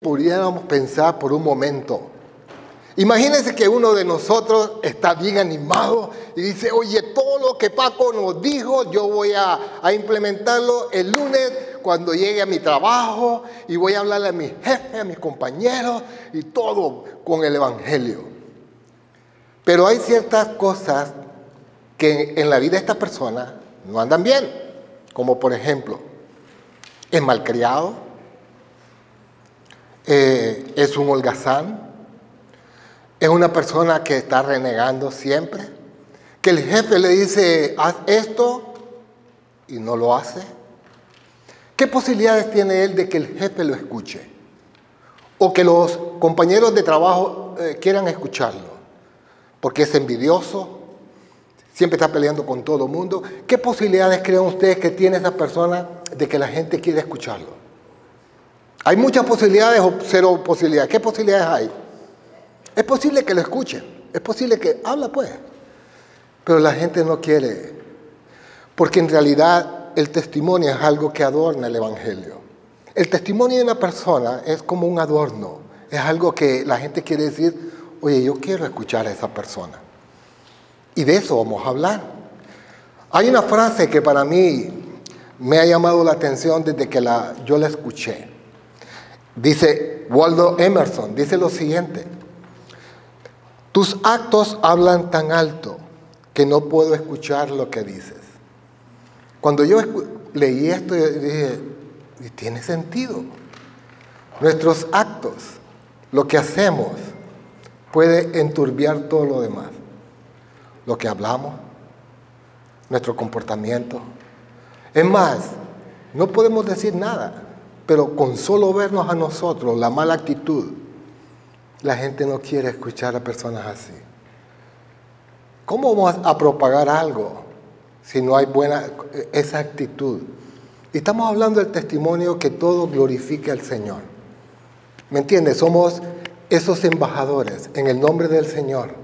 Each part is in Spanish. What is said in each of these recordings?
pudiéramos pensar por un momento. Imagínense que uno de nosotros está bien animado y dice, oye, todo lo que Paco nos dijo, yo voy a, implementarlo el lunes cuando llegue a mi trabajo y voy a hablarle a mi jefe, a mis compañeros y todo con el Evangelio. Pero hay ciertas cosas que en la vida de esta persona no andan bien, como por ejemplo, es malcriado, eh, es un holgazán, es una persona que está renegando siempre, que el jefe le dice, haz esto y no lo hace. ¿Qué posibilidades tiene él de que el jefe lo escuche? O que los compañeros de trabajo eh, quieran escucharlo, porque es envidioso, siempre está peleando con todo el mundo. ¿Qué posibilidades creen ustedes que tiene esa persona de que la gente quiera escucharlo? Hay muchas posibilidades o cero posibilidades. ¿Qué posibilidades hay? Es posible que lo escuchen, es posible que habla pues, pero la gente no quiere, porque en realidad el testimonio es algo que adorna el Evangelio. El testimonio de una persona es como un adorno, es algo que la gente quiere decir, oye, yo quiero escuchar a esa persona. Y de eso vamos a hablar. Hay una frase que para mí me ha llamado la atención desde que la, yo la escuché. Dice Waldo Emerson, dice lo siguiente, tus actos hablan tan alto que no puedo escuchar lo que dices. Cuando yo leí esto, dije, tiene sentido. Nuestros actos, lo que hacemos, puede enturbiar todo lo demás. Lo que hablamos, nuestro comportamiento. Es más, no podemos decir nada. Pero con solo vernos a nosotros, la mala actitud, la gente no quiere escuchar a personas así. ¿Cómo vamos a propagar algo si no hay buena esa actitud? Y estamos hablando del testimonio que todo glorifique al Señor. ¿Me entiendes? Somos esos embajadores en el nombre del Señor.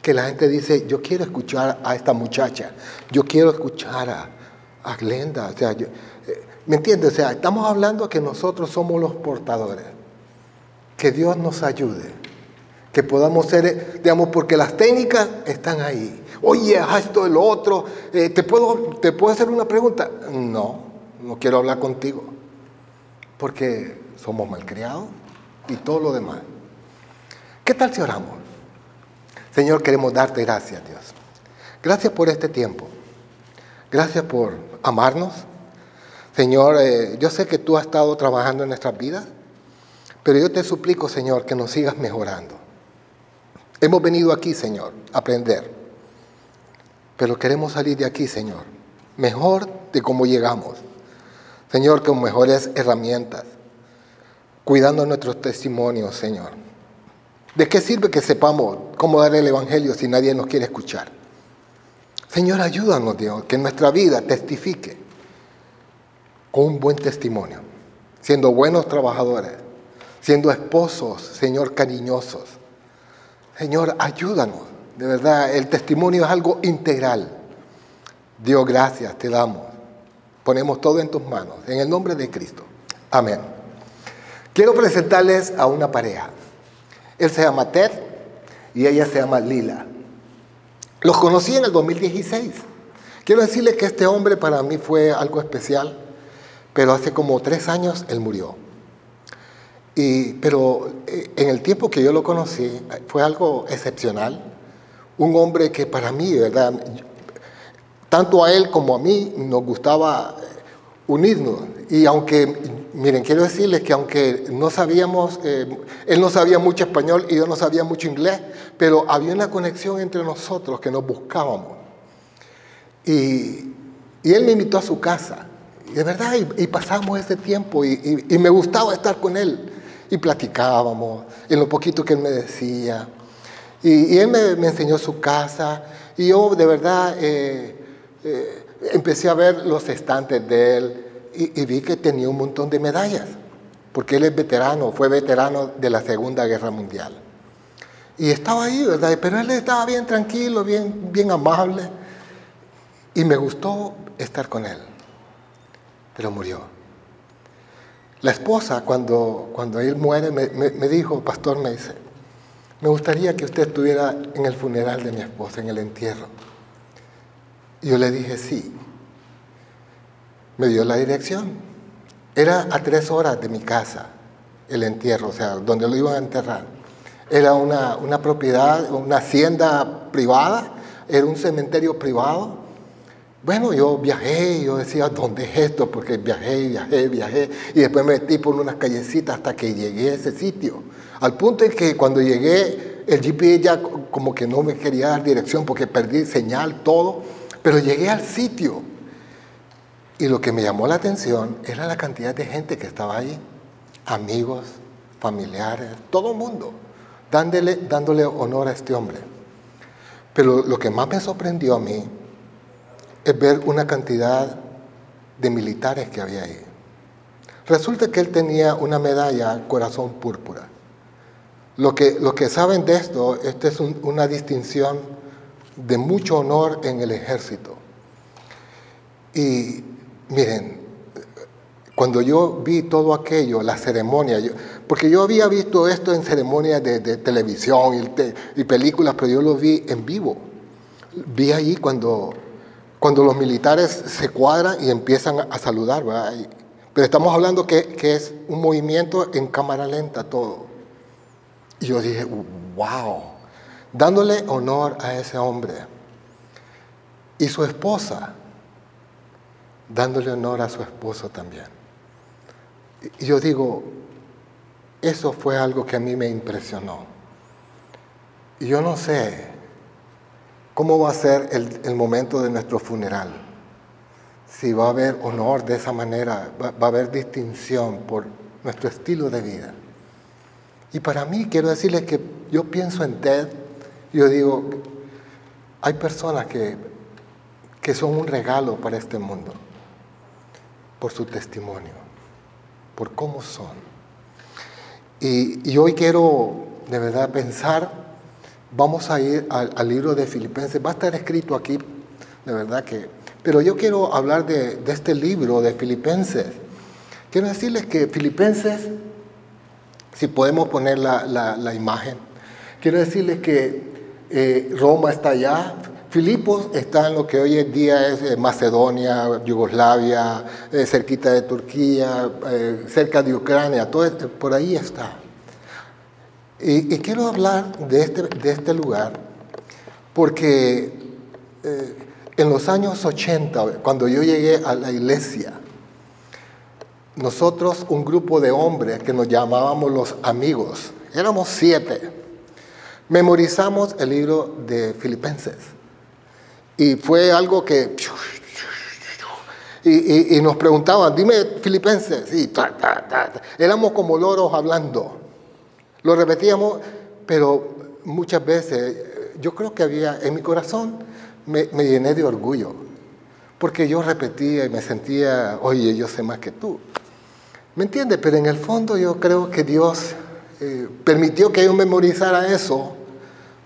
Que la gente dice, yo quiero escuchar a esta muchacha, yo quiero escuchar a, a Glenda. O sea, yo, ¿Me entiendes? O sea, estamos hablando que nosotros somos los portadores. Que Dios nos ayude. Que podamos ser, digamos, porque las técnicas están ahí. Oye, esto, lo otro. Eh, ¿te, puedo, ¿Te puedo hacer una pregunta? No, no quiero hablar contigo. Porque somos malcriados y todo lo demás. ¿Qué tal si oramos? Señor, queremos darte gracias, Dios. Gracias por este tiempo. Gracias por amarnos. Señor, eh, yo sé que tú has estado trabajando en nuestras vidas, pero yo te suplico, Señor, que nos sigas mejorando. Hemos venido aquí, Señor, a aprender, pero queremos salir de aquí, Señor, mejor de cómo llegamos. Señor, con mejores herramientas, cuidando nuestros testimonios, Señor. ¿De qué sirve que sepamos cómo dar el Evangelio si nadie nos quiere escuchar? Señor, ayúdanos, Dios, que nuestra vida testifique con un buen testimonio, siendo buenos trabajadores, siendo esposos, Señor, cariñosos. Señor, ayúdanos. De verdad, el testimonio es algo integral. Dios, gracias, te damos. Ponemos todo en tus manos, en el nombre de Cristo. Amén. Quiero presentarles a una pareja. Él se llama Ted y ella se llama Lila. Los conocí en el 2016. Quiero decirles que este hombre para mí fue algo especial pero hace como tres años él murió. Y, pero eh, en el tiempo que yo lo conocí fue algo excepcional. Un hombre que para mí, ¿verdad? Tanto a él como a mí nos gustaba eh, unirnos. Y aunque, miren, quiero decirles que aunque no sabíamos, eh, él no sabía mucho español y yo no sabía mucho inglés, pero había una conexión entre nosotros que nos buscábamos. Y, y él me invitó a su casa de verdad, y, pasamos ese tiempo y, me gustaba estar con él. Y platicábamos en lo poquito que él me decía. Y, él me, enseñó su casa. Y yo de verdad eh, eh, empecé a ver los estantes de él y, vi que tenía un montón de medallas. Porque él es veterano, fue veterano de la Segunda Guerra Mundial. Y estaba ahí, ¿verdad? Pero él estaba bien tranquilo, bien, bien amable. Y me gustó estar con él pero murió. La esposa, cuando, cuando él muere, me, me dijo, pastor, me dice, me gustaría que usted estuviera en el funeral de mi esposa, en el entierro. Y yo le dije, sí. Me dio la dirección. Era a tres horas de mi casa el entierro, o sea, donde lo iban a enterrar. Era una, una propiedad, una hacienda privada, era un cementerio privado. Bueno, yo viajé, yo decía, ¿dónde es esto? Porque viajé, viajé, viajé, y después me metí por unas callecitas hasta que llegué a ese sitio. Al punto en que cuando llegué, el GPS ya como que no me quería dar dirección porque perdí señal, todo, pero llegué al sitio. Y lo que me llamó la atención era la cantidad de gente que estaba ahí, amigos, familiares, todo el mundo, dándole, dándole honor a este hombre. Pero lo que más me sorprendió a mí es ver una cantidad de militares que había ahí. Resulta que él tenía una medalla corazón púrpura. Lo que, lo que saben de esto, esta es una distinción de mucho honor en el ejército. Y miren, cuando yo vi todo aquello, la ceremonia, porque yo había visto esto en ceremonias de, televisión y, y, películas, pero yo lo vi en vivo. Vi ahí cuando, cuando los militares se cuadran y empiezan a saludar, pero estamos hablando que, que es un movimiento en cámara lenta todo. Y yo dije, wow, dándole honor a ese hombre. Y su esposa, dándole honor a su esposo también. Y yo digo, eso fue algo que a mí me impresionó. Y yo no sé cómo va a ser el, momento de nuestro funeral. Si va a haber honor de esa manera, va, a haber distinción por nuestro estilo de vida. Y para mí quiero decirles que yo pienso en Ted, yo digo, hay personas que, que son un regalo para este mundo, por su testimonio, por cómo son. Y, hoy quiero de verdad pensar, vamos a ir al, libro de Filipenses, va a estar escrito aquí, de verdad que, pero yo quiero hablar de, este libro de Filipenses. Quiero decirles que Filipenses si podemos poner la, imagen. Quiero decirles que eh, Roma está allá, Filipos está en lo que hoy en día es eh, Macedonia, Yugoslavia, eh, cerquita de Turquía, cerca de Ucrania, todo por ahí está. Y, quiero hablar de este, de este lugar porque en los años 80, cuando yo llegué a la iglesia, nosotros, un grupo de hombres que nos llamábamos los amigos, éramos siete, memorizamos el libro de Filipenses. Y fue algo que... Y, nos preguntaban, dime Filipenses. Y éramos como loros hablando. Lo repetíamos, pero muchas veces yo creo que había, en mi corazón me, llené de orgullo. Porque yo repetía y me sentía, oye, yo sé más que tú. ¿Me entiende? Pero en el fondo yo creo que Dios eh, permitió que yo memorizara eso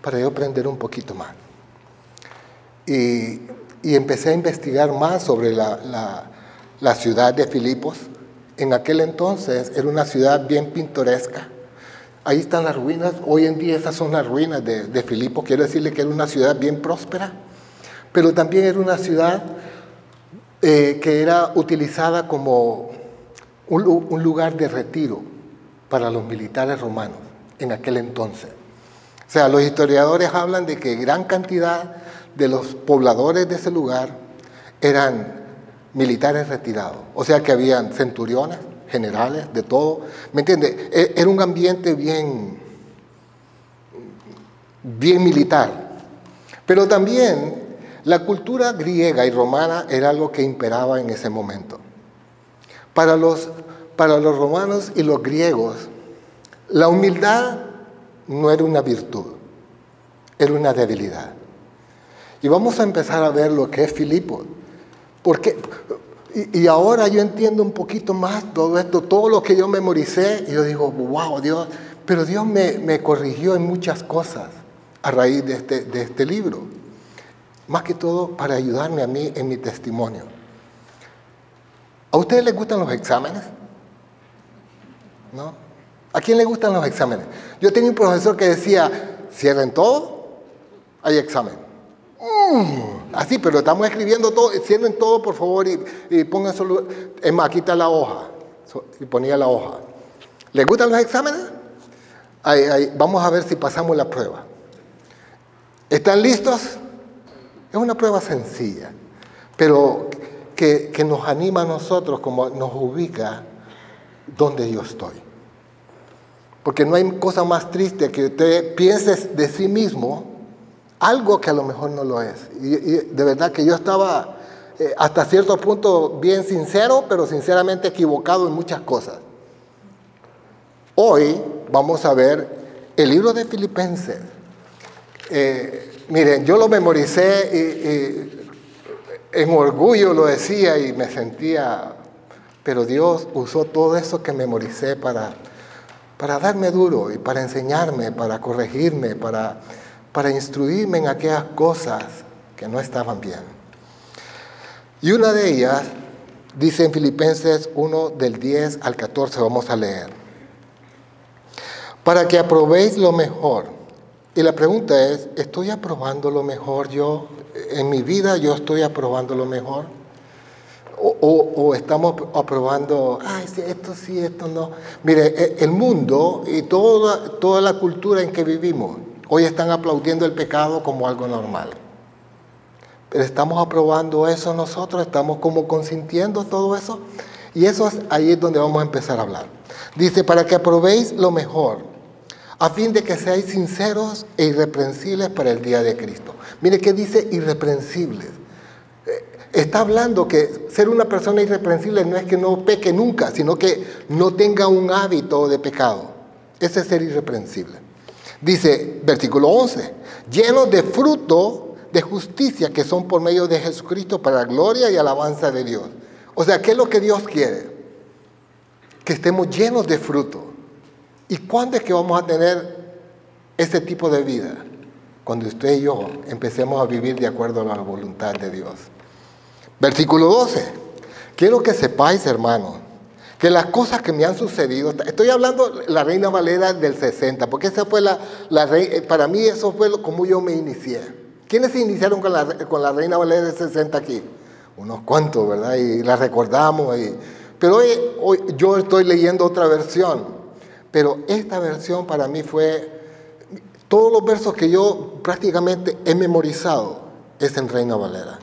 para yo aprender un poquito más. Y, empecé a investigar más sobre la, ciudad de Filipos. En aquel entonces era una ciudad bien pintoresca. Ahí están las ruinas. Hoy en día esas son las ruinas de, Filipos. Quiero decirle que era una ciudad bien próspera. Pero también era una ciudad eh, que era utilizada como un, lugar de retiro para los militares romanos en aquel entonces. O sea, los historiadores hablan de que gran cantidad de los pobladores de ese lugar eran militares retirados. O sea que habían centuriones, generales, de todo. ¿Me entiende? E, era un ambiente bien, bien militar. Pero también la cultura griega y romana era algo que imperaba en ese momento. Para los, para los romanos y los griegos, la humildad no era una virtud, era una debilidad. Y vamos a empezar a ver lo que es Filipo. Porque, y, ahora yo entiendo un poquito más todo esto, todo lo que yo memoricé, y yo digo, wow, Dios, pero Dios me, me corrigió en muchas cosas a raíz de este, de este libro. Más que todo para ayudarme a mí en mi testimonio. ¿A ustedes les gustan los exámenes? ¿no? ¿A quién le gustan los exámenes? Yo tenía un profesor que decía, cierren todo, hay examen. Así, pero estamos escribiendo todo, cierren todo por favor y, pongan solo, es más, está la hoja, y ponía la hoja. ¿Les gustan los exámenes? vamos a ver si pasamos la prueba. ¿Están listos? Es una prueba sencilla, pero que, que nos anima a nosotros, como nos ubica donde yo estoy. Porque no hay cosa más triste que usted piense de sí mismo algo que a lo mejor no lo es. Y, de verdad que yo estaba eh, hasta cierto punto bien sincero, pero sinceramente equivocado en muchas cosas. Hoy vamos a ver el libro de Filipenses. Eh, miren, yo lo memoricé y en orgullo lo decía y me sentía, pero Dios usó todo eso que memoricé para para darme duro y para enseñarme, para corregirme, para, para instruirme en aquellas cosas que no estaban bien. Y una de ellas dice en Filipenses 1 del 10 al 14, vamos a leer, para que aprobéis lo mejor. Y la pregunta es, ¿estoy aprobando lo mejor yo? En mi vida yo estoy aprobando lo mejor. O, estamos aprobando, ay, esto sí, esto no. Mire, e, el mundo y toda, toda la cultura en que vivimos, hoy están aplaudiendo el pecado como algo normal. Pero estamos aprobando eso nosotros, estamos como consintiendo todo eso. Y eso es ahí es donde vamos a empezar a hablar. Dice, para que aprobéis lo mejor, a fin de que seáis sinceros e irreprensibles para el día de Cristo. Mire qué dice irreprensibles. Está hablando que ser una persona irreprensible no es que no peque nunca, sino que no tenga un hábito de pecado. Ese es ser irreprensible. Dice, versículo 11, llenos de fruto de justicia que son por medio de Jesucristo para la gloria y alabanza de Dios. O sea, ¿qué es lo que Dios quiere? Que estemos llenos de fruto. ¿Y cuándo es que vamos a tener ese tipo de vida? Cuando usted y yo empecemos a vivir de acuerdo a la voluntad de Dios. Versículo 12. Quiero que sepáis, hermanos, que las cosas que me han sucedido, estoy hablando la Reina Valera del 60, porque esa fue la, la eh, para mí eso fue como yo me inicié. ¿Quiénes se iniciaron con la, con la Reina Valera del 60 aquí? Unos cuantos, ¿verdad? Y la recordamos. Y, pero hoy, hoy yo estoy leyendo otra versión, pero esta versión para mí fue, todos los versos que yo prácticamente he memorizado es en Reina Valera.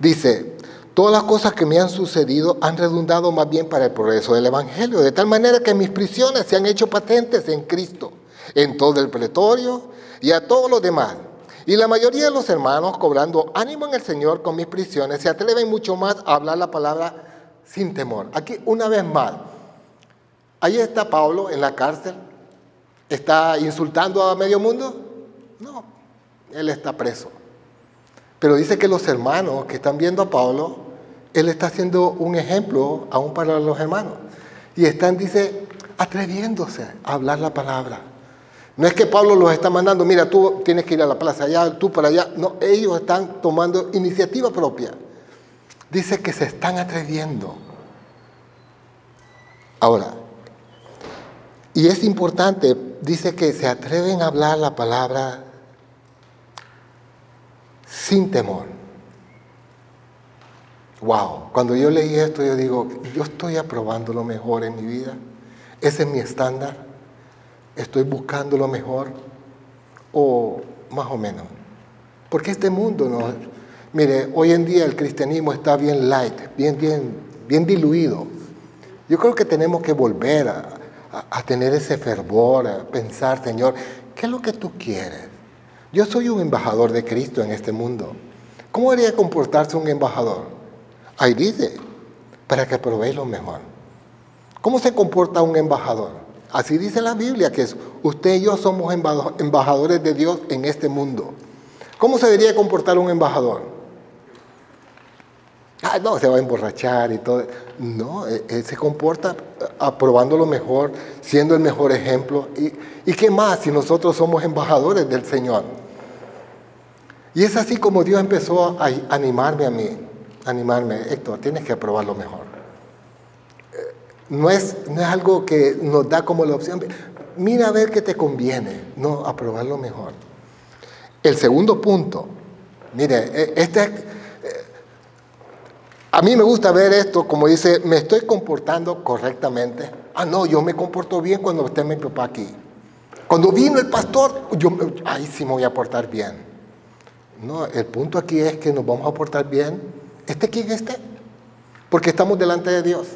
Dice, todas las cosas que me han sucedido han redundado más bien para el progreso del Evangelio, de tal manera que mis prisiones se han hecho patentes en Cristo, en todo el pretorio y a todos los demás. Y la mayoría de los hermanos, cobrando ánimo en el Señor con mis prisiones, se atreven mucho más a hablar la palabra sin temor. Aquí una vez más, ahí está Pablo en la cárcel, está insultando a medio mundo. No, él está preso. Pero dice que los hermanos que están viendo a Pablo, él está haciendo un ejemplo aún para los hermanos. Y están, dice, atreviéndose a hablar la palabra. No es que Pablo los está mandando, mira, tú tienes que ir a la plaza allá, tú para allá. No, ellos están tomando iniciativa propia. Dice que se están atreviendo. Ahora, y es importante, dice que se atreven a hablar la palabra sin temor. Wow, cuando yo leí esto yo digo, yo estoy aprobando lo mejor en mi vida. Ese es mi estándar. Estoy buscando lo mejor o más o menos. Porque este mundo no Mire, hoy en día el cristianismo está bien light, bien bien bien diluido. Yo creo que tenemos que volver a, a tener ese fervor, a pensar, Señor, ¿qué es lo que tú quieres? Yo soy un embajador de Cristo en este mundo. ¿Cómo debería comportarse un embajador? Ahí dice, para que probéis lo mejor. ¿Cómo se comporta un embajador? Así dice la Biblia, que es, usted y yo somos embajadores de Dios en este mundo. ¿Cómo se debería comportar un embajador? Ah, no, se va a emborrachar y todo. No, él e, se comporta aprobando lo mejor, siendo el mejor ejemplo. ¿Y, ¿Y qué más si nosotros somos embajadores del Señor? Y es así como Dios empezó a animarme a mí, animarme, Héctor, tienes que aprobar lo mejor. Eh, no es, no es algo que nos da como la opción. Mira a ver qué te conviene, no aprobar lo mejor. El segundo punto, mire, e, este, eh, a mí me gusta ver esto como dice, me estoy comportando correctamente. Ah, no, yo me comporto bien cuando esté mi papá aquí. Cuando vino el pastor, yo, ahí sí me voy a portar bien. No, el punto aquí es que nos vamos a portar bien, esté quien esté, porque estamos delante de Dios.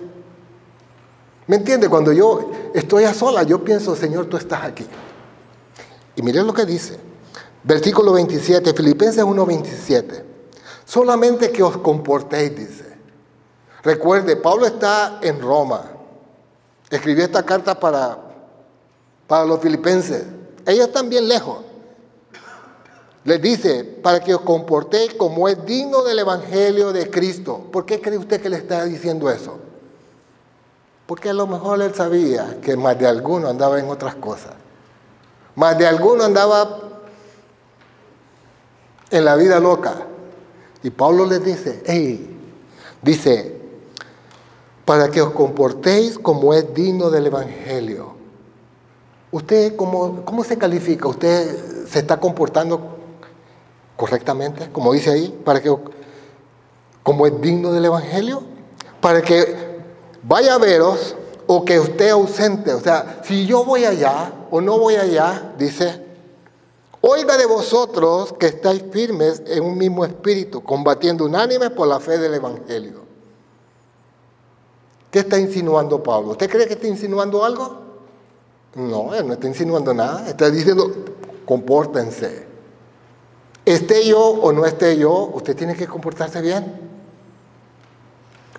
¿Me entiende? Cuando yo estoy a sola, yo pienso, Señor, tú estás aquí. Y miren lo que dice. Versículo 27, Filipenses 1:27. Solamente que os comportéis, dice. Recuerde, Pablo está en Roma. Escribió esta carta para, para los filipenses. Ellos están bien lejos. Les dice, para que os comportéis como es digno del Evangelio de Cristo. ¿Por qué cree usted que le está diciendo eso? Porque a lo mejor él sabía que más de alguno andaba en otras cosas. Más de alguno andaba en la vida loca. Y Pablo les dice, hey, dice, para que os comportéis como es digno del Evangelio. ¿Usted cómo, cómo se califica? ¿Usted se está comportando correctamente, como dice ahí, para que, como es digno del Evangelio, para que vaya a veros o que esté ausente. O sea, si yo voy allá o no voy allá, dice, oiga de vosotros que estáis firmes en un mismo espíritu, combatiendo unánimes por la fe del Evangelio. ¿Qué está insinuando Pablo? ¿Usted cree que está insinuando algo? No, él no está insinuando nada. Está diciendo, compórtense. Esté yo o no esté yo, usted tiene que comportarse bien.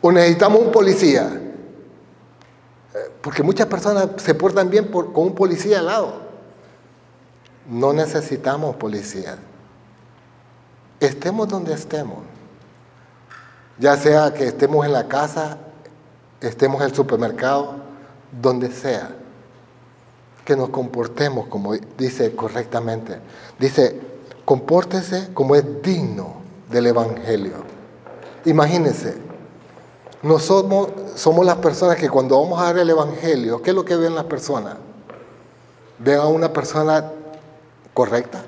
O necesitamos un policía. Eh, porque muchas personas se portan bien con un policía al lado. No necesitamos policía. Estemos donde estemos. Ya sea que estemos en la casa, estemos en el supermercado, donde sea. Que nos comportemos como dice correctamente. Dice, compórtese como es digno del Evangelio. Imagínense, nosotros somos las personas que cuando vamos a dar el Evangelio, ¿qué es lo que ven las personas? ¿Ven a una persona correcta?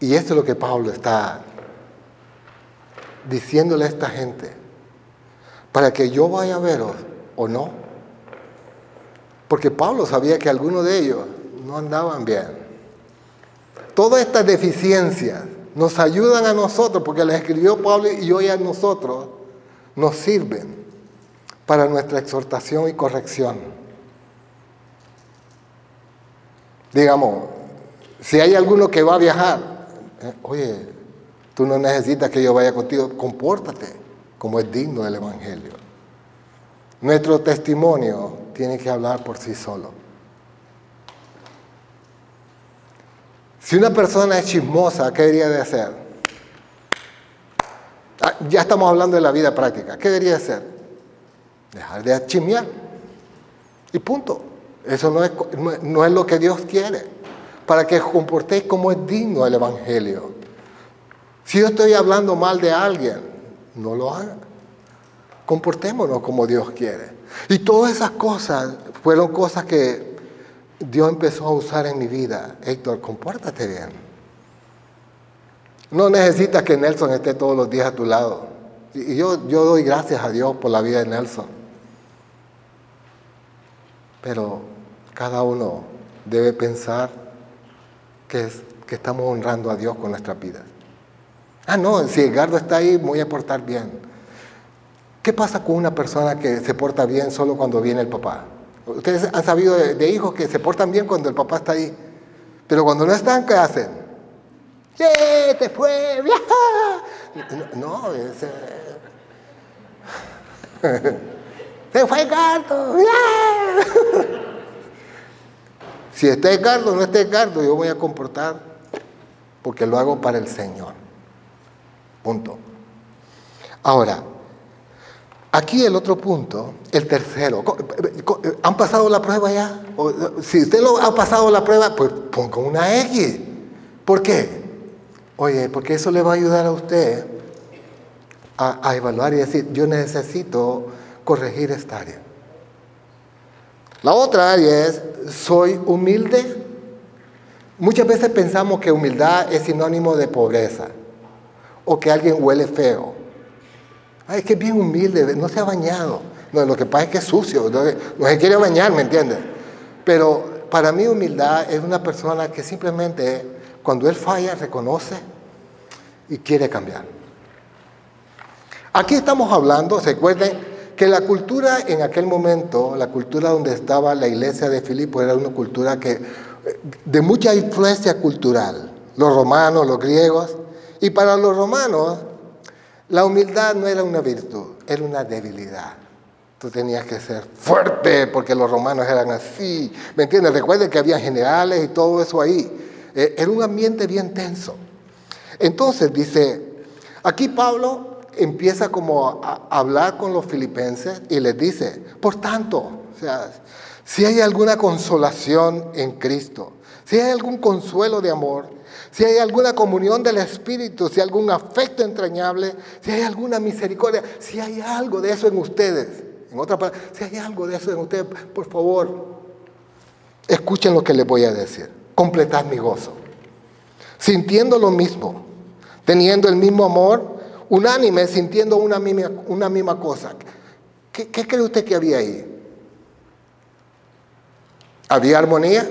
Y esto es lo que Pablo está diciéndole a esta gente, para que yo vaya a veros o no, porque Pablo sabía que algunos de ellos no andaban bien. Todas estas deficiencias nos ayudan a nosotros, porque las escribió Pablo y hoy a nosotros nos sirven para nuestra exhortación y corrección. Digamos, si hay alguno que va a viajar, eh, oye, tú no necesitas que yo vaya contigo, compórtate como es digno del Evangelio. Nuestro testimonio tiene que hablar por sí solo. Si una persona es chismosa, ¿qué debería de hacer? Ah, ya estamos hablando de la vida práctica. ¿Qué debería de hacer? Dejar de chismear. Y punto. Eso no es, no es lo que Dios quiere. Para que comportéis como es digno el Evangelio. Si yo estoy hablando mal de alguien, no lo haga. Comportémonos como Dios quiere. Y todas esas cosas fueron cosas que Dios empezó a usar en mi vida. Héctor, compórtate bien. No necesitas que Nelson esté todos los días a tu lado. Y yo, yo doy gracias a Dios por la vida de Nelson. Pero cada uno debe pensar que, es, que estamos honrando a Dios con nuestra vida. Ah, no, si Edgardo está ahí, voy a portar bien. ¿Qué pasa con una persona que se porta bien solo cuando viene el papá? Ustedes han sabido de, hijos que se portan bien cuando el papá está ahí, pero cuando no están, ¿qué hacen? ¡Sí, te fue! ¡Viaja! No, es... ¡Se fue Cardo! si está Edgardo o no está Edgardo, yo voy a comportar porque lo hago para el Señor. Punto. Ahora, Aquí el otro punto, el tercero. ¿Han pasado la prueba ya? Si usted lo ha pasado la prueba, pues ponga una X. ¿Por qué? Oye, porque eso le va a ayudar a usted a, evaluar y decir, yo necesito corregir esta área. La otra área es, soy humilde. Muchas veces pensamos que humildad es sinónimo de pobreza o que alguien huele feo. Ay, es que es bien humilde, no se ha bañado. Lo que pasa es que es sucio, no, se quiere bañar, ¿me entiendes? Pero para mí humildad es una persona que simplemente cuando él falla reconoce y quiere cambiar. Aquí estamos hablando, recuerden, que la cultura en aquel momento, la cultura donde estaba la iglesia de Filipo, era una cultura que, de mucha influencia cultural, los romanos, los griegos, y para los romanos la humildad no era una virtud, era una debilidad. Tú tenías que ser fuerte porque los romanos eran así. ¿Me entiendes? Recuerden que había generales y todo eso ahí. Eh, era un ambiente bien tenso. Entonces dice, aquí Pablo empieza como a hablar con los filipenses y les dice, por tanto, o sea, si hay alguna consolación en Cristo, si hay algún consuelo de amor, si hay alguna comunión del Espíritu, si hay algún afecto entrañable, si hay alguna misericordia, si hay algo de eso en ustedes, en otra palabra, si hay algo de eso en ustedes, por favor, escuchen lo que les voy a decir. Completad mi gozo, sintiendo lo mismo, teniendo el mismo amor, unánime, sintiendo una misma, una misma cosa. ¿Qué, cree usted que había ahí? ¿Había armonía?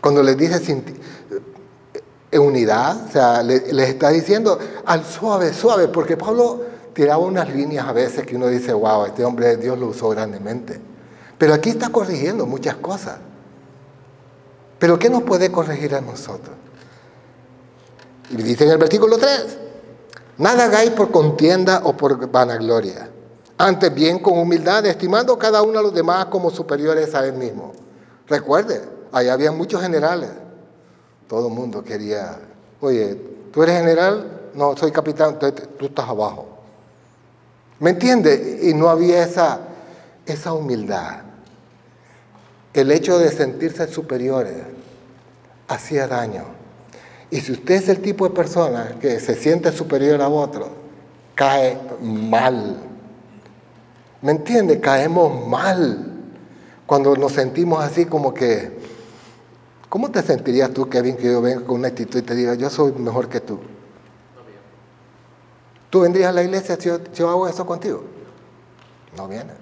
Cuando les dice en unidad, o sea, les, está diciendo al suave, suave, porque Pablo tiraba unas líneas a veces que uno dice, wow, este hombre de Dios lo usó grandemente. Pero aquí está corrigiendo muchas cosas. Pero ¿qué nos puede corregir a nosotros? Y dice en el versículo 3, Nada hagáis por contienda o por vanagloria. Antes bien con humildad, estimando cada uno a los demás como superiores a él mismo. Recuerde, ahí había muchos generales. Todo el mundo quería, oye, tú eres general, no, soy capitán, tú estás abajo. ¿Me entiende? Y no había esa, esa humildad. El hecho de sentirse superiores hacía daño. Y si usted es el tipo de persona que se siente superior a otro, cae mal. ¿Me entiende? Caemos mal cuando nos sentimos así como que... ¿Cómo te sentirías tú, Kevin, que yo venga con una actitud y te diga, yo soy mejor que tú? ¿Tú vendrías a la iglesia si yo, hago eso contigo? No viene.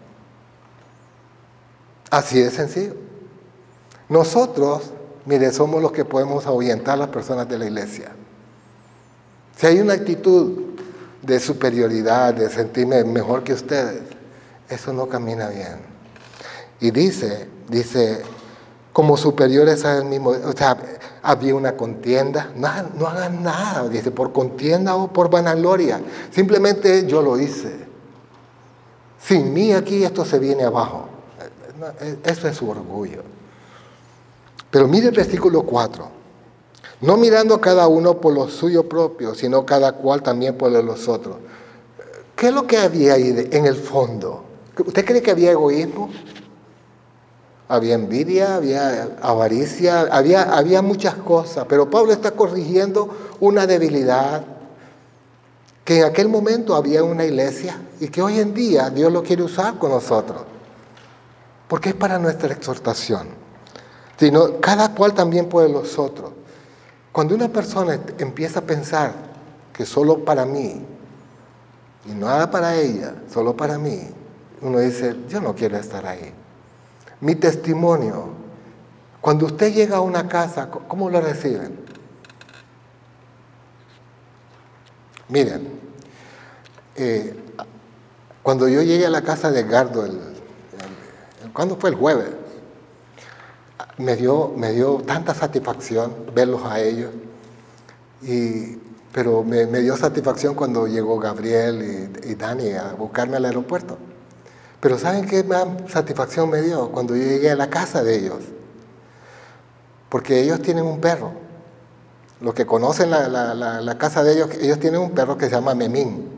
Así de sencillo. Nosotros Mire, somos los que podemos ahuyentar a las personas de la iglesia. Si hay una actitud de superioridad, de sentirme mejor que ustedes, eso no camina bien. Y dice, dice, como superiores a él mismo, o sea, había una contienda, no, no hagan nada, dice, por contienda o por vanagloria, simplemente yo lo hice. Sin mí aquí esto se viene abajo. Eso es su orgullo. Pero mire el versículo 4. No mirando cada uno por lo suyo propio, sino cada cual también por los otros. ¿Qué es lo que había ahí en el fondo? ¿Usted cree que había egoísmo? Había envidia, había avaricia, había, había muchas cosas, pero Pablo está corrigiendo una debilidad que en aquel momento había una iglesia y que hoy en día Dios lo quiere usar con nosotros, porque es para nuestra exhortación sino cada cual también puede los otros. Cuando una persona empieza a pensar que solo para mí y nada para ella, solo para mí, uno dice, yo no quiero estar ahí. Mi testimonio, cuando usted llega a una casa, ¿cómo lo reciben? Miren, eh, cuando yo llegué a la casa de Gardo, el, ¿cuándo fue el jueves? me dio, me dio tanta satisfacción verlos a ellos, y, pero me, dio satisfacción cuando llegó Gabriel y, Dani a buscarme al aeropuerto. Pero ¿saben qué más satisfacción me dio? Cuando yo llegué a la casa de ellos. Porque ellos tienen un perro. Los que conocen la, la, casa de ellos, ellos tienen un perro que se llama Memín.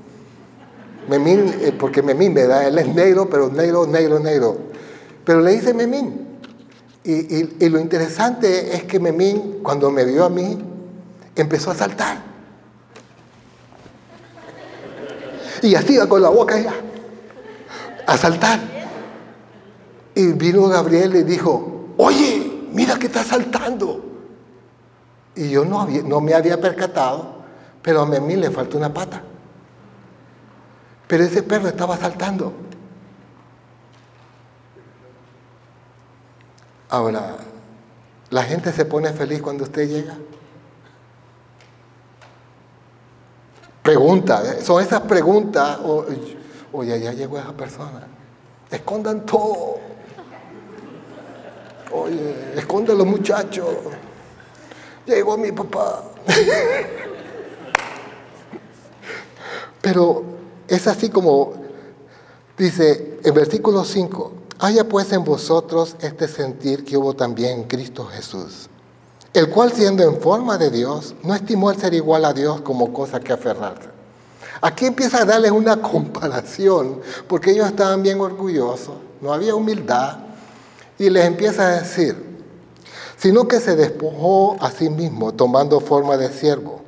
Memín, eh, porque Memín, ¿verdad? Él es negro, pero negro, negro, negro. Pero le dice Memín. Y, lo interesante es que Memín, cuando me vio a mí, empezó a saltar. Y así iba con la boca allá, a saltar. Y vino Gabriel y dijo, oye, mira que está saltando. Y yo no, había, no me había percatado, pero a mí le faltó una pata. Pero ese perro estaba saltando. Ahora, ¿la gente se pone feliz cuando usted llega? Pregunta, ¿eh? son esas preguntas, oye, ya llegó esa persona. Escondan todo. Oye, escondan los muchachos. Llegó mi papá. Pero es así como dice en versículo 5, haya pues en vosotros este sentir que hubo también en Cristo Jesús, el cual siendo en forma de Dios, no estimó el ser igual a Dios como cosa que aferrarse. Aquí empieza a darles una comparación, porque ellos estaban bien orgullosos, no había humildad, y les empieza a decir, sino que se despojó a sí mismo, tomando forma de siervo,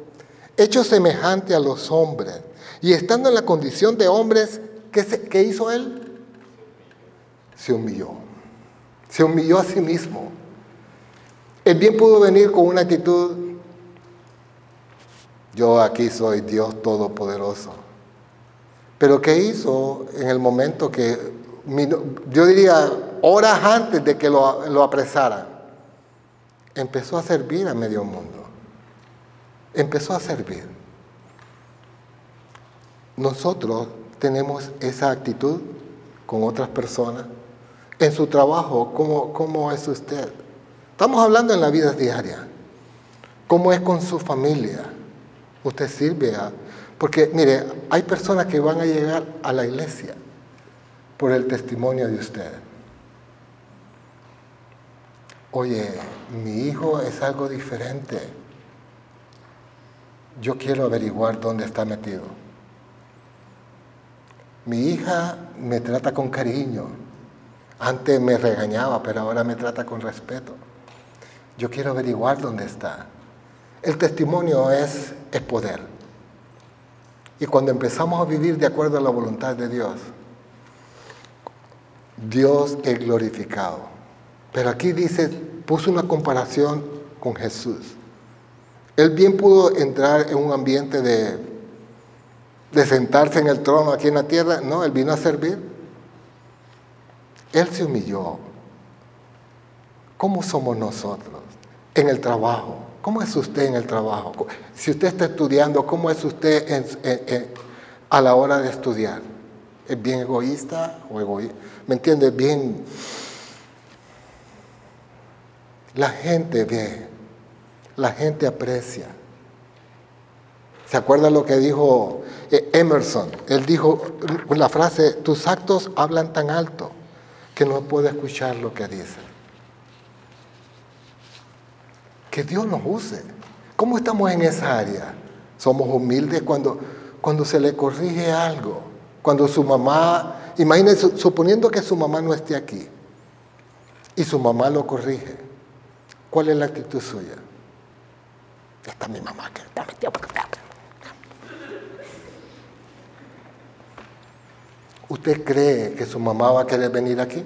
hecho semejante a los hombres, y estando en la condición de hombres, ¿qué, hizo él? Se humilló. Se humilló a sí mismo. Él bien pudo venir con una actitud, yo aquí soy Dios Todopoderoso. Pero ¿qué hizo en el momento que, yo diría, horas antes de que lo, lo apresaran? Empezó a servir a medio mundo. Empezó a servir. Nosotros tenemos esa actitud con otras personas. En su trabajo, ¿cómo, cómo es usted? Estamos hablando en la vida diaria. ¿Cómo es con su familia? Usted sirve a... Porque, mire, hay personas que van a llegar a la iglesia por el testimonio de usted. Oye, mi hijo es algo diferente. Yo quiero averiguar dónde está metido. Mi hija me trata con cariño. Antes me regañaba, pero ahora me trata con respeto. Yo quiero averiguar dónde está. El testimonio es, es poder. Y cuando empezamos a vivir de acuerdo a la voluntad de Dios, Dios es glorificado. Pero aquí dice, puso una comparación con Jesús. Él bien pudo entrar en un ambiente de de sentarse en el trono aquí en la tierra. No, Él vino a servir. Él se humilló. ¿Cómo somos nosotros en el trabajo? ¿Cómo es usted en el trabajo? Si usted está estudiando, ¿cómo es usted a la hora de estudiar? ¿Es bien egoísta o egoísta? ¿Me entiende? Bien... La gente ve, la gente aprecia. ¿Se acuerda lo que dijo eh, Emerson? Él dijo la frase, tus actos hablan tan alto que no puedo escuchar lo que dice. Que Dios nos use. ¿Cómo estamos en esa área? Somos humildes cuando, cuando se le corrige algo. Cuando su mamá, imagínense, suponiendo que su mamá no esté aquí y su mamá lo corrige, ¿cuál es la actitud suya? Está mi mamá que está ¿Usted cree que su mamá va a querer venir aquí?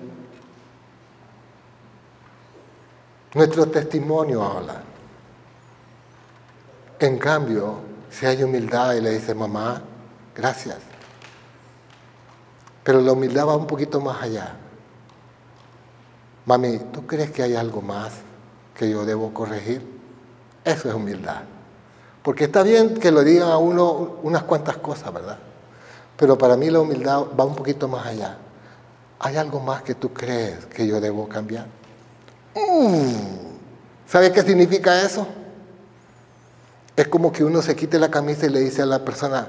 Nuestro testimonio habla. En cambio, si hay humildad y le dice, mamá, gracias. Pero la humildad va un poquito más allá. Mami, ¿tú crees que hay algo más que yo debo corregir? Eso es humildad. Porque está bien que lo digan a uno unas cuantas cosas, ¿verdad? Pero para mí la humildad va un poquito más allá. ¿Hay algo más que tú crees que yo debo cambiar? Mm. ¿Sabe qué significa eso? Es como que uno se quite la camisa y le dice a la persona,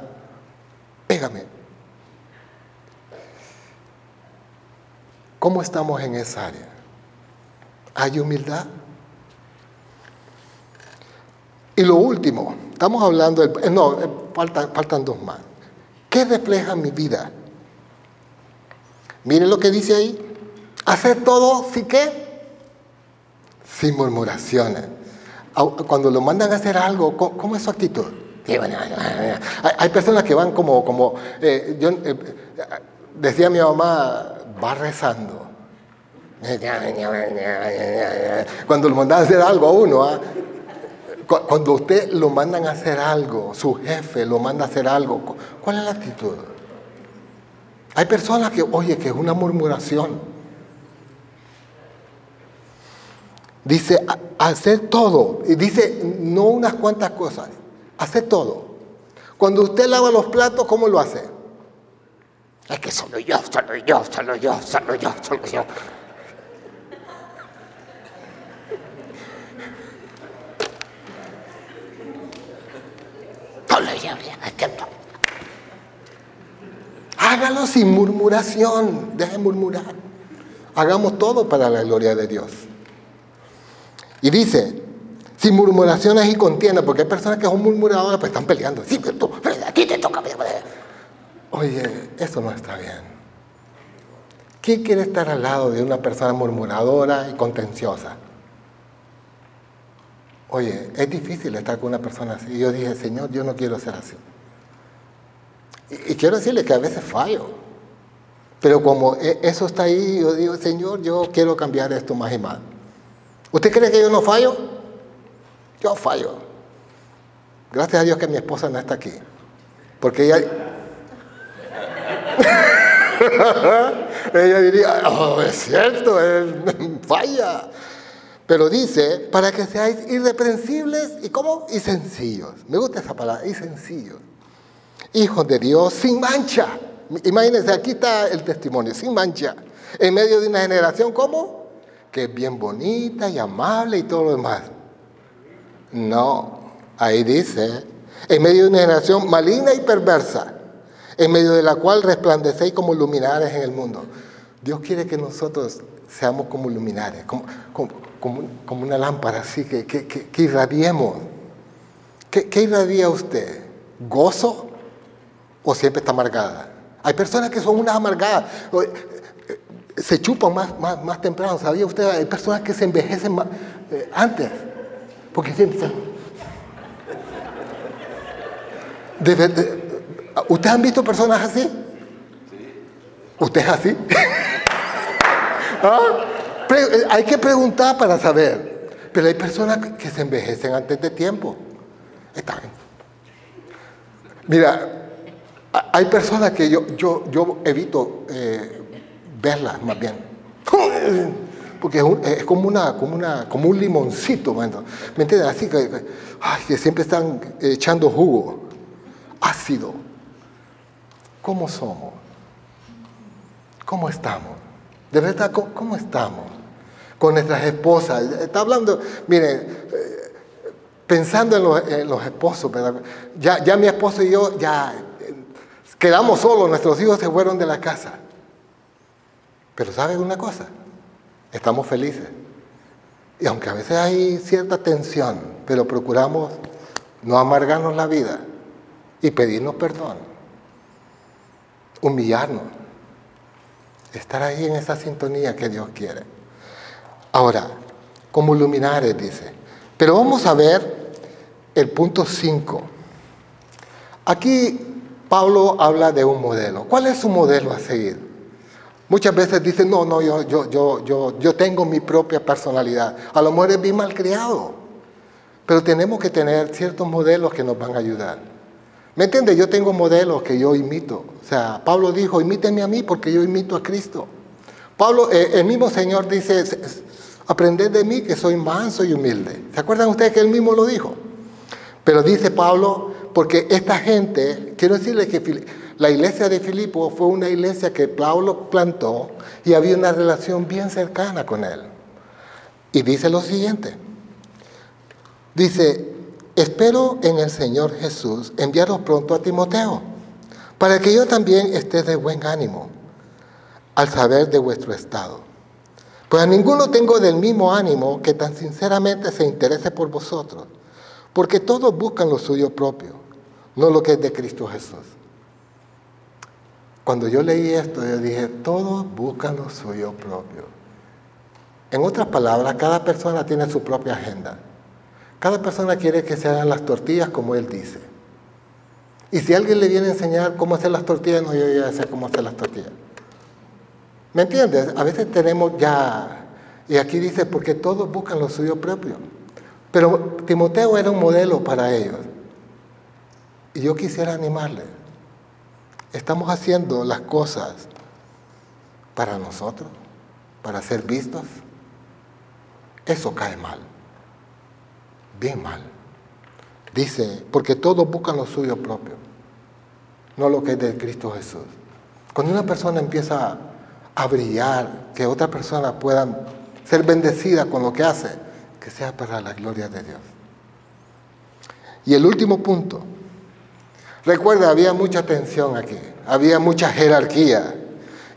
pégame. ¿Cómo estamos en esa área? ¿Hay humildad? Y lo último, estamos hablando, de, no, faltan, faltan dos más. ¿Qué refleja mi vida? Miren lo que dice ahí. Hacer todo, ¿sí qué? Sin murmuraciones. Cuando lo mandan a hacer algo, ¿cómo es su actitud? Hay, personas que van como, como eh, yo, eh, decía mi mamá, va rezando. Cuando lo mandan a hacer algo a uno, ¿ah? cuando usted lo mandan a hacer algo, su jefe lo manda a hacer algo, ¿cuál es la actitud? Hay personas que, oye, que es una murmuración. Dice, hacer todo. Y dice, no unas cuantas cosas, hacer todo. Cuando usted lava los platos, ¿cómo lo hace? Es que solo yo, solo yo, solo yo, solo yo, solo yo. Hágalo sin murmuración, deje murmurar. Hagamos todo para la gloria de Dios. Y dice, sin murmuraciones y contiendas, porque hay personas que son murmuradoras, pues están peleando. Sí, pero tú, aquí te toca. Oye, eso no está bien. ¿Quién quiere estar al lado de una persona murmuradora y contenciosa? Oye, es difícil estar con una persona así. Y yo dije, Señor, yo no quiero ser así. Y, quiero decirle que a veces fallo. Pero como e, eso está ahí, yo digo, Señor, yo quiero cambiar esto más y más. ¿Usted cree que yo no fallo? Yo fallo. Gracias a Dios que mi esposa no está aquí. Porque ella... ella diría, oh, es cierto, él falla. Pero dice, para que seáis irreprensibles y cómo? Y sencillos. Me gusta esa palabra, y sencillos hijos de Dios sin mancha. Imagínense, aquí está el testimonio, sin mancha. En medio de una generación, ¿cómo? Que es bien bonita y amable y todo lo demás. No, ahí dice, en medio de una generación maligna y perversa, en medio de la cual resplandecéis como luminares en el mundo. Dios quiere que nosotros seamos como luminares, como, como, una lámpara así, que, que, irradiemos. ¿Qué, ¿Qué irradia usted? ¿Gozo? o siempre está amargada. Hay personas que son unas amargadas, se chupan más, más, más temprano, ¿sabía usted? Hay personas que se envejecen eh, antes, porque siempre están... ¿Ustedes han visto personas así? ¿Usted es así? ¿Ah? Eh, hay que preguntar para saber. Pero hay personas que se envejecen antes de tiempo. Están. Mira, hay personas que yo, yo, yo evito eh, verlas más bien. Porque es, como, una, como, una, como un limoncito, ¿me entiendes? Así que, siempre están echando jugo, ácido. ¿Cómo somos? ¿Cómo estamos? De verdad, ¿cómo, estamos? Con nuestras esposas. Está hablando, miren, eh, pensando en los, esposos, Ya, ya mi esposo y yo, ya Quedamos solos, nuestros hijos se fueron de la casa. Pero ¿saben una cosa? Estamos felices. Y aunque a veces hay cierta tensión, pero procuramos no amargarnos la vida y pedirnos perdón, humillarnos, estar ahí en esa sintonía que Dios quiere. Ahora, como luminares, dice. Pero vamos a ver el punto 5. Aquí Pablo habla de un modelo. ¿Cuál es su modelo a seguir? Muchas veces dicen, no, no, yo, yo, yo, yo, tengo mi propia personalidad. A lo mejor es bien mal criado, pero tenemos que tener ciertos modelos que nos van a ayudar. ¿Me entiendes? Yo tengo modelos que yo imito. O sea, Pablo dijo, imítenme a mí porque yo imito a Cristo. Pablo, eh, el mismo Señor dice, aprended de mí que soy manso y humilde. ¿Se acuerdan ustedes que él mismo lo dijo? Pero dice Pablo, porque esta gente, quiero decirles que la iglesia de Filipo fue una iglesia que Pablo plantó y había una relación bien cercana con él. Y dice lo siguiente. Dice, espero en el Señor Jesús enviaros pronto a Timoteo, para que yo también esté de buen ánimo al saber de vuestro estado. Pues a ninguno tengo del mismo ánimo que tan sinceramente se interese por vosotros, porque todos buscan lo suyo propio no lo que es de Cristo Jesús. Cuando yo leí esto, yo dije, todos buscan lo suyo propio. En otras palabras, cada persona tiene su propia agenda. Cada persona quiere que se hagan las tortillas como él dice. Y si alguien le viene a enseñar cómo hacer las tortillas, no, yo ya sé cómo hacer las tortillas. ¿Me entiendes? A veces tenemos ya, y aquí dice, porque todos buscan lo suyo propio. Pero Timoteo era un modelo para ellos. Y yo quisiera animarle. Estamos haciendo las cosas para nosotros, para ser vistos. Eso cae mal. Bien mal. Dice, porque todos buscan lo suyo propio, no lo que es de Cristo Jesús. Cuando una persona empieza a brillar, que otra persona pueda ser bendecida con lo que hace, que sea para la gloria de Dios. Y el último punto, recuerda, había mucha tensión aquí, había mucha jerarquía,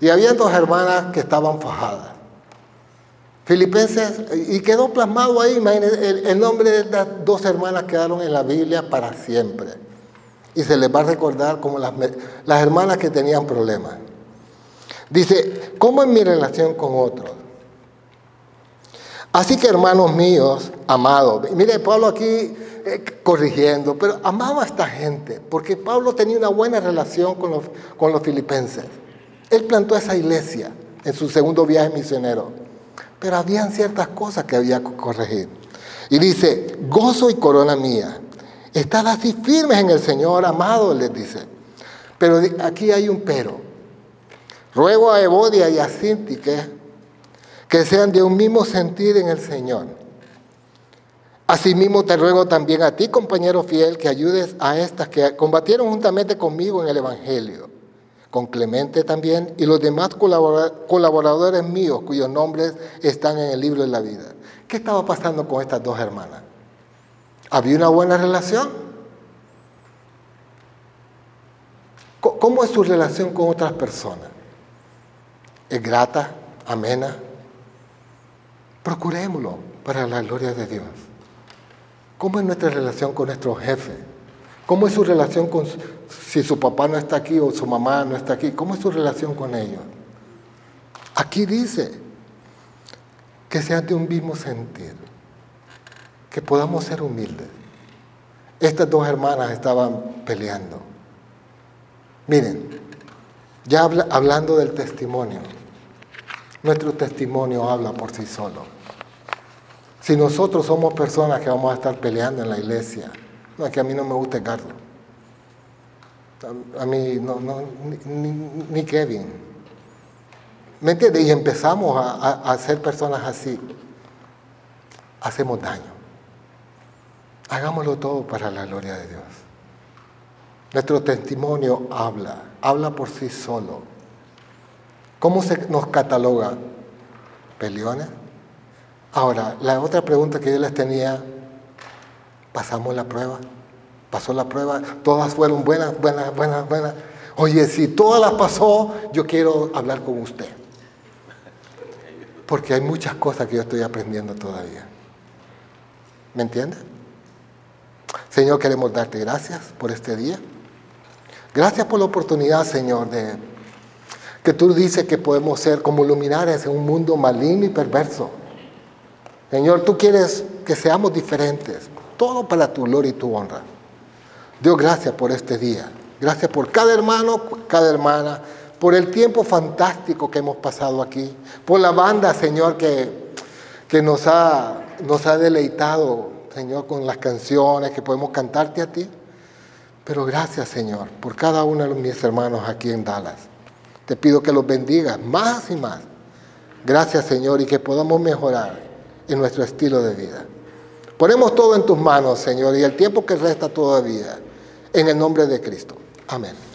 y había dos hermanas que estaban fajadas. Filipenses, y quedó plasmado ahí, el, el nombre de estas dos hermanas quedaron en la Biblia para siempre. Y se les va a recordar como las, las hermanas que tenían problemas. Dice, ¿cómo es mi relación con otros? Así que hermanos míos, amados, mire Pablo aquí corrigiendo, pero amaba a esta gente, porque Pablo tenía una buena relación con los, con los filipenses. Él plantó esa iglesia en su segundo viaje misionero. Pero habían ciertas cosas que había que corregir. Y dice, gozo y corona mía, estad así firmes en el Señor, amado, les dice. Pero aquí hay un pero. Ruego a Evodia y a Sintique que sean de un mismo sentir en el Señor. Asimismo te ruego también a ti, compañero fiel, que ayudes a estas que combatieron juntamente conmigo en el Evangelio con Clemente también y los demás colaboradores míos cuyos nombres están en el libro de la vida. ¿Qué estaba pasando con estas dos hermanas? ¿Había una buena relación? ¿Cómo es su relación con otras personas? ¿Es grata? ¿Amena? Procurémoslo para la gloria de Dios. ¿Cómo es nuestra relación con nuestro jefe? ¿Cómo es su relación con si su papá no está aquí o su mamá no está aquí? ¿Cómo es su relación con ellos? Aquí dice que sean de un mismo sentir, que podamos ser humildes. Estas dos hermanas estaban peleando. Miren, ya hablando del testimonio, nuestro testimonio habla por sí solo. Si nosotros somos personas que vamos a estar peleando en la iglesia, no, es que a mí no me gusta Carlos. A, mí no, no ni, Kevin. ¿Me entiendes? Y empezamos a, a ser personas así. Hacemos daño. Hagámoslo todo para la gloria de Dios. Nuestro testimonio habla, habla por sí solo. ¿Cómo se nos cataloga? ¿Peleones? Ahora, la otra pregunta que yo les tenía pasamos la prueba. Pasó la prueba, todas fueron buenas, buenas, buenas, buenas. Oye, si todas las pasó, yo quiero hablar con usted. Porque hay muchas cosas que yo estoy aprendiendo todavía. ¿Me entiende? Señor, queremos darte gracias por este día. Gracias por la oportunidad, Señor, de que tú dices que podemos ser como luminares en un mundo maligno y perverso. Señor, tú quieres que seamos diferentes, todo para tu gloria y tu honra. Dios, gracias por este día. Gracias por cada hermano, cada hermana, por el tiempo fantástico que hemos pasado aquí, por la banda, Señor, que, que nos, ha, nos ha deleitado, Señor, con las canciones que podemos cantarte a ti. Pero gracias, Señor, por cada uno de mis hermanos aquí en Dallas. Te pido que los bendigas más y más. Gracias, Señor, y que podamos mejorar en nuestro estilo de vida. Ponemos todo en tus manos, Señor, y el tiempo que resta todavía, en el nombre de Cristo. Amén.